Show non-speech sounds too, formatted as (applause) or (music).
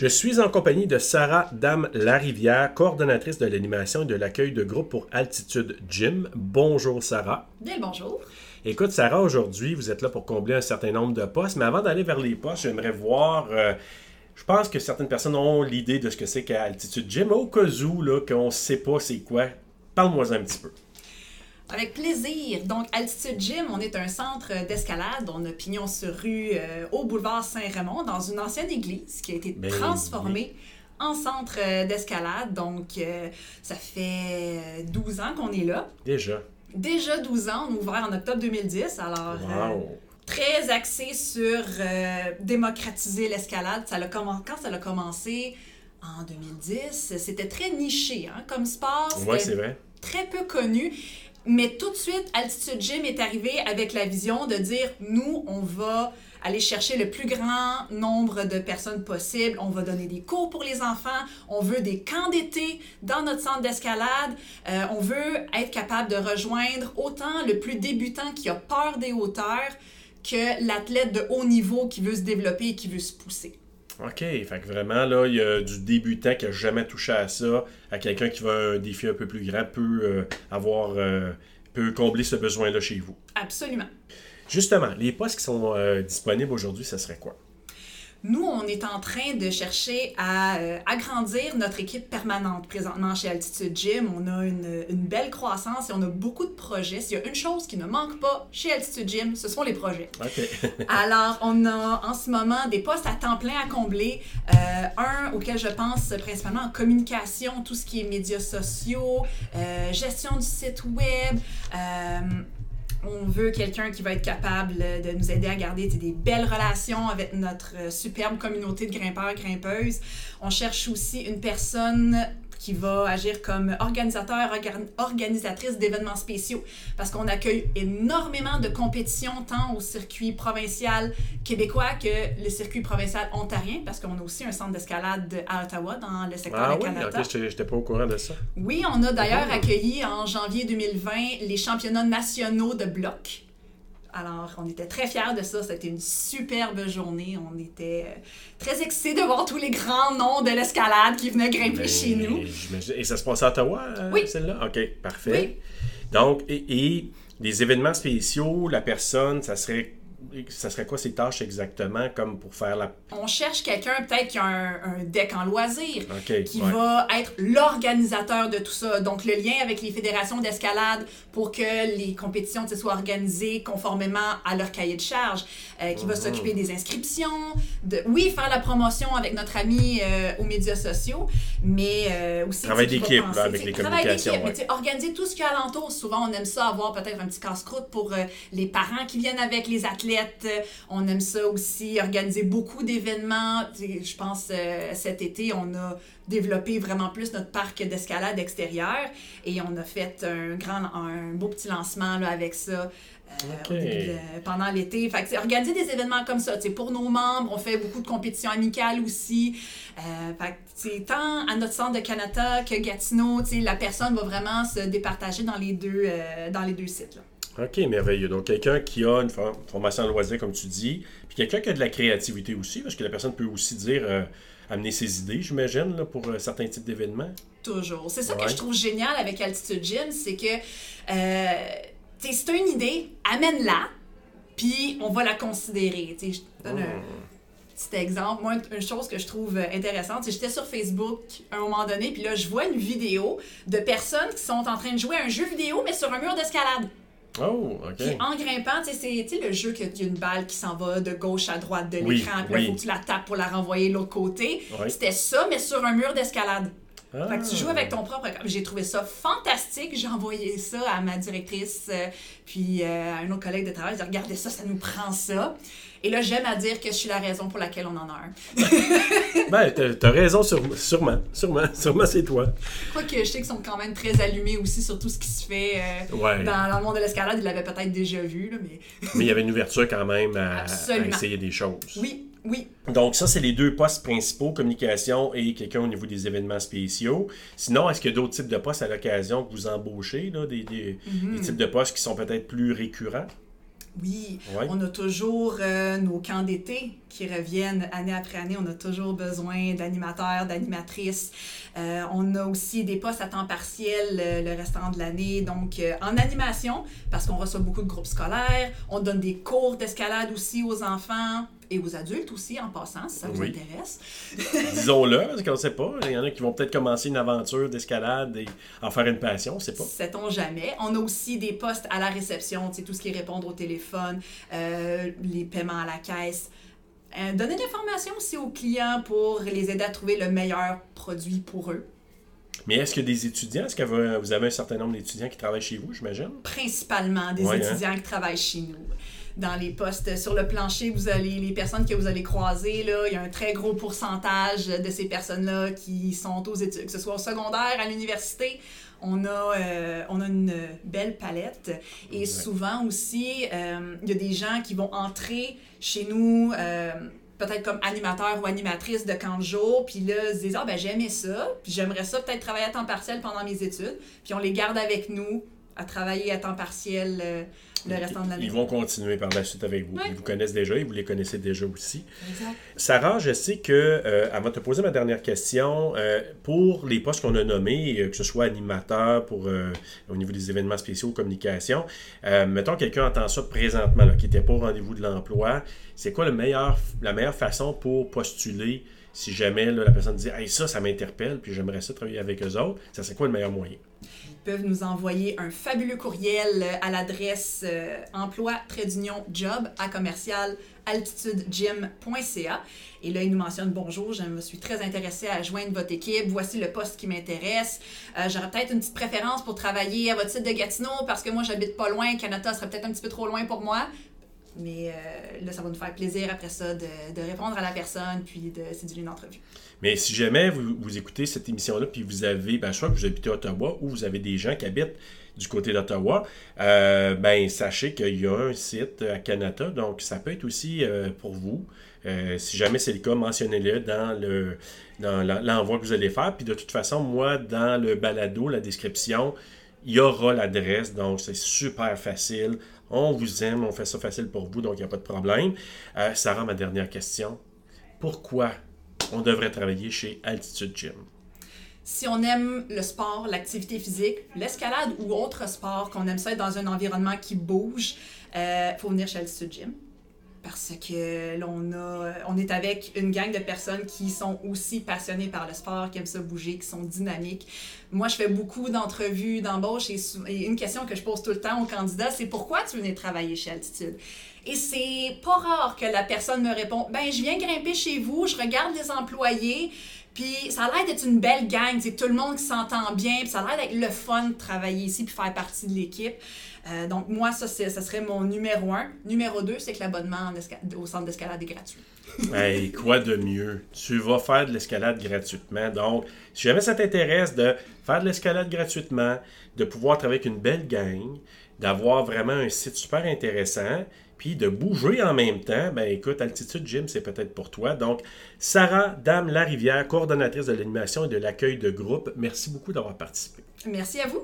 Je suis en compagnie de Sarah Dame Larivière, coordonnatrice de l'animation et de l'accueil de groupe pour Altitude Gym. Bonjour Sarah. Bien le bonjour. Écoute Sarah, aujourd'hui vous êtes là pour combler un certain nombre de postes, mais avant d'aller vers les postes, j'aimerais voir... euh, je pense que certaines personnes ont l'idée de ce que c'est qu'à Altitude Gym. Au cas où, là, qu'on ne sait pas c'est quoi, parle-moi un petit peu. Avec plaisir. Donc, Altitude Gym, on est un centre d'escalade. On a pignon sur rue euh, au boulevard Saint-Raymond, dans une ancienne église qui a été Ben transformée en centre euh, d'escalade. Donc, euh, ça fait euh, 12 ans qu'on est là. Déjà. Déjà 12 ans, on a ouvert en octobre 2010. Alors, euh, très axé sur euh, démocratiser l'escalade. Ça quand ça a commencé? En 2010, c'était très niché hein, comme sport. C'était c'est vrai. très peu connu. Mais tout de suite, Altitude Gym est arrivé avec la vision de dire nous, on va aller chercher le plus grand nombre de personnes possible. On va donner des cours pour les enfants. On veut des camps d'été dans notre centre d'escalade. Euh, on veut être capable de rejoindre autant le plus débutant qui a peur des hauteurs que l'athlète de haut niveau qui veut se développer et qui veut se pousser. OK, fait que vraiment, là, il y a du débutant qui n'a jamais touché à ça, à quelqu'un qui veut un défi un peu plus grand, peut euh, avoir, euh, peut combler ce besoin-là chez vous. Absolument. Justement, les postes qui sont euh, disponibles aujourd'hui, ça serait quoi? Nous, on est en train de chercher à euh, agrandir notre équipe permanente présentement chez Altitude Gym. On a une, une belle croissance et on a beaucoup de projets. S'il y a une chose qui ne manque pas chez Altitude Gym, ce sont les projets. (laughs) Alors, on a en ce moment des postes à temps plein à combler. Euh, un auquel je pense principalement en communication, tout ce qui est médias sociaux, euh, gestion du site web. On veut quelqu'un qui va être capable de nous aider à garder des belles relations avec notre euh, superbe communauté de grimpeurs, grimpeuses. On cherche aussi une personne qui va agir comme organisateur, orga- organisatrice d'événements spéciaux, parce qu'on accueille énormément de compétitions, tant au circuit provincial québécois que le circuit provincial ontarien, parce qu'on a aussi un centre d'escalade à Ottawa, dans le secteur Ah de oui, Canada. OK, j'étais pas au courant de ça. Oui, on a d'ailleurs accueilli en janvier 2020 les championnats nationaux de bloc. Alors, on était très fiers de ça. C'était une superbe journée. On était euh, très excités de voir tous les grands noms de l'escalade qui venaient grimper Mais chez nous. Et ça se passe à Ottawa, euh, Oui. celle-là? OK, parfait. Donc, et, et des événements spéciaux, la personne, ça serait, ça serait quoi ses tâches exactement, comme pour faire la... On cherche quelqu'un peut-être qui a un, un deck en loisirs, OK, qui ouais. va être l'organisateur de tout ça. Donc, le lien avec les fédérations d'escalade pour que les compétitions soient organisées conformément à leur cahier de charge, euh, qui va Mhm. s'occuper des inscriptions, de, oui, faire la promotion avec notre ami euh, aux médias sociaux, mais euh, aussi... Travail qui d'équipe, avec les travail communications, d'équipe, ouais. tu sais, organiser tout ce qu'il y a alentour. Souvent, on aime ça avoir peut-être un petit casse-croûte pour les parents qui viennent avec les athlètes. On aime ça aussi organiser beaucoup d'événements. Je pense euh, cet été, on a développé vraiment plus notre parc d'escalade extérieure et on a fait un grand, un beau petit lancement là, avec ça. euh, de- pendant l'été. Fait que, c'est organiser des événements comme ça. Pour nos membres, on fait beaucoup de compétitions amicales aussi. Euh, fait que, tant à notre centre de Canada que Gatineau, la personne va vraiment se départager dans les deux, euh, dans les deux sites. là. OK, merveilleux. Donc, quelqu'un qui a une for- formation en loisir, comme tu dis, puis quelqu'un qui a de la créativité aussi, parce que la personne peut aussi dire, euh, amener ses idées, j'imagine, là, pour euh, certains types d'événements. Toujours. C'est ça Ouais. que je trouve génial avec Altitude Gym, c'est que euh, tu sais, si t'as une idée, amène-la, puis on va la considérer. Tu sais, je te donne un petit exemple. Moi, une chose que je trouve intéressante, c'est j'étais sur Facebook à un moment donné, puis là, je vois une vidéo de personnes qui sont en train de jouer à un jeu vidéo, mais sur un mur d'escalade. Oh, OK. Puis en grimpant, tu sais, c'est le jeu qu'il y a une balle qui s'en va de gauche à droite de Oui, l'écran, puis là, oui. faut que tu la tapes pour la renvoyer de l'autre côté. C'était ça, mais sur un mur d'escalade. Ah. Fait que tu joues avec ton propre corps. J'ai trouvé ça fantastique. J'ai envoyé ça à ma directrice, euh, puis euh, à un autre collègue de travail. J'ai dit, regardez ça, ça nous prend ça. Et là, j'aime à dire que je suis la raison pour laquelle on en a un. (laughs) Ben, t'as raison, sur- sûrement. Sûrement, sûrement c'est toi. Quoique, je sais qu'ils sont quand même très allumés aussi sur tout ce qui se fait euh, Ouais. dans, dans le monde de l'escalade. Ils l'avaient peut-être déjà vu, là, mais Mais il y avait une ouverture quand même à, à essayer des choses. oui, oui. Donc, ça, c'est les deux postes principaux, communication et quelqu'un au niveau des événements spéciaux. Sinon, est-ce qu'il y a d'autres types de postes à l'occasion que vous embauchez, là, des, des- Mhm. des types de postes qui sont peut-être plus récurrents? Oui, Ouais. on a toujours euh, nos camps d'été qui reviennent année après année. On a toujours besoin d'animateurs, d'animatrices. Euh, on a aussi des postes à temps partiel euh, le restant de l'année. Donc, en animation, parce qu'on reçoit beaucoup de groupes scolaires. On donne des cours d'escalade aussi aux enfants et aux adultes aussi, en passant, si ça vous Oui. intéresse. (laughs) Disons-le, parce qu'on ne sait pas. Il y en a qui vont peut-être commencer une aventure d'escalade et en faire une passion, on ne sait pas. Sait-on jamais. On a aussi des postes à la réception, tout ce qui est répondre au téléphone, euh, les paiements à la caisse. Euh, donner de l'information aussi aux clients pour les aider à trouver le meilleur produit pour eux. Mais est-ce que des étudiants, est-ce que vous avez un certain nombre d'étudiants qui travaillent chez vous, j'imagine? Principalement des Ouais, hein. étudiants qui travaillent chez nous. Dans les postes sur le plancher, vous allez les personnes que vous allez croiser là, il y a un très gros pourcentage de ces personnes-là qui sont aux études, que ce soit au secondaire, à l'université. On a, euh, on a une belle palette. Et Ouais. souvent aussi, euh, il y a des gens qui vont entrer chez nous, euh, peut-être comme animateur ou animatrice de camp de jour, puis là, se disent Ah, ben j'aimais ça, puis j'aimerais ça peut-être travailler à temps partiel pendant mes études. Puis on les garde avec nous à travailler à temps partiel euh, le restant de l'année. Ils vont continuer par la suite avec vous. Ils vous connaissent déjà et vous les connaissez déjà aussi. Exact. Sarah, je sais que, euh, avant de te poser ma dernière question, euh, pour les postes qu'on a nommés, euh, que ce soit animateur pour, au niveau des événements spéciaux, communication, mettons quelqu'un entend ça présentement, là, qui n'était pas au rendez-vous de l'emploi, c'est quoi le meilleur, la meilleure façon pour postuler si jamais la personne dit hey, ça, ça m'interpelle, puis j'aimerais ça travailler avec eux autres, ça c'est quoi le meilleur moyen? Ils peuvent nous envoyer un fabuleux courriel euh, à l'adresse euh, emploi job à commercial altitudegym.ca. Et là, ils nous mentionnent bonjour, je me suis très intéressée à joindre votre équipe. Voici le poste qui m'intéresse. Euh, J'aurais peut-être une petite préférence pour travailler à votre site de Gatineau parce que moi, j'habite pas loin. Canada serait peut-être un petit peu trop loin pour moi. Mais euh, là, ça va nous faire plaisir après ça de, répondre à la personne puis de séduire une entrevue. Mais si jamais vous, vous écoutez cette émission-là, puis vous avez, ben, soit que vous habitez à Ottawa ou vous avez des gens qui habitent du côté d'Ottawa, euh, ben, sachez qu'il y a un site à Canada, donc ça peut être aussi euh, pour vous. Euh, si jamais c'est le cas, mentionnez-le dans le dans l'en- l'envoi que vous allez faire. Puis de toute façon, moi, dans le balado, la description, il y aura l'adresse, donc c'est super facile. On vous aime, on fait ça facile pour vous, donc il n'y a pas de problème. Euh, Sarah, ma dernière question. Pourquoi on devrait travailler chez Altitude Gym? Si on aime le sport, l'activité physique, l'escalade ou autre sport, qu'on aime ça être dans un environnement qui bouge, il faut venir chez Altitude Gym. Parce que a, on est avec une gang de personnes qui sont aussi passionnées par le sport, qui aiment ça bouger, qui sont dynamiques. Moi, je fais beaucoup d'entrevues, d'embauches et, et une question que je pose tout le temps aux candidats, c'est pourquoi tu venais travailler chez Altitude? Et c'est pas rare que la personne me répond Ben, je viens grimper chez vous, je regarde les employés, puis ça a l'air d'être une belle gang, c'est tout le monde qui s'entend bien, puis ça a l'air d'être le fun de travailler ici puis faire partie de l'équipe. Euh, donc, moi, ça, ça serait mon numéro un. Numéro deux, c'est que l'abonnement au centre d'escalade est gratuit. Hey, quoi de mieux? Tu vas faire de l'escalade gratuitement. Donc, si jamais ça t'intéresse de faire de l'escalade gratuitement, de pouvoir travailler avec une belle gang, d'avoir vraiment un site super intéressant, puis de bouger en même temps, ben écoute, Altitude Gym, c'est peut-être pour toi. Donc, Sarah Dame Larivière, coordonnatrice de l'animation et de l'accueil de groupe, merci beaucoup d'avoir participé. Merci à vous.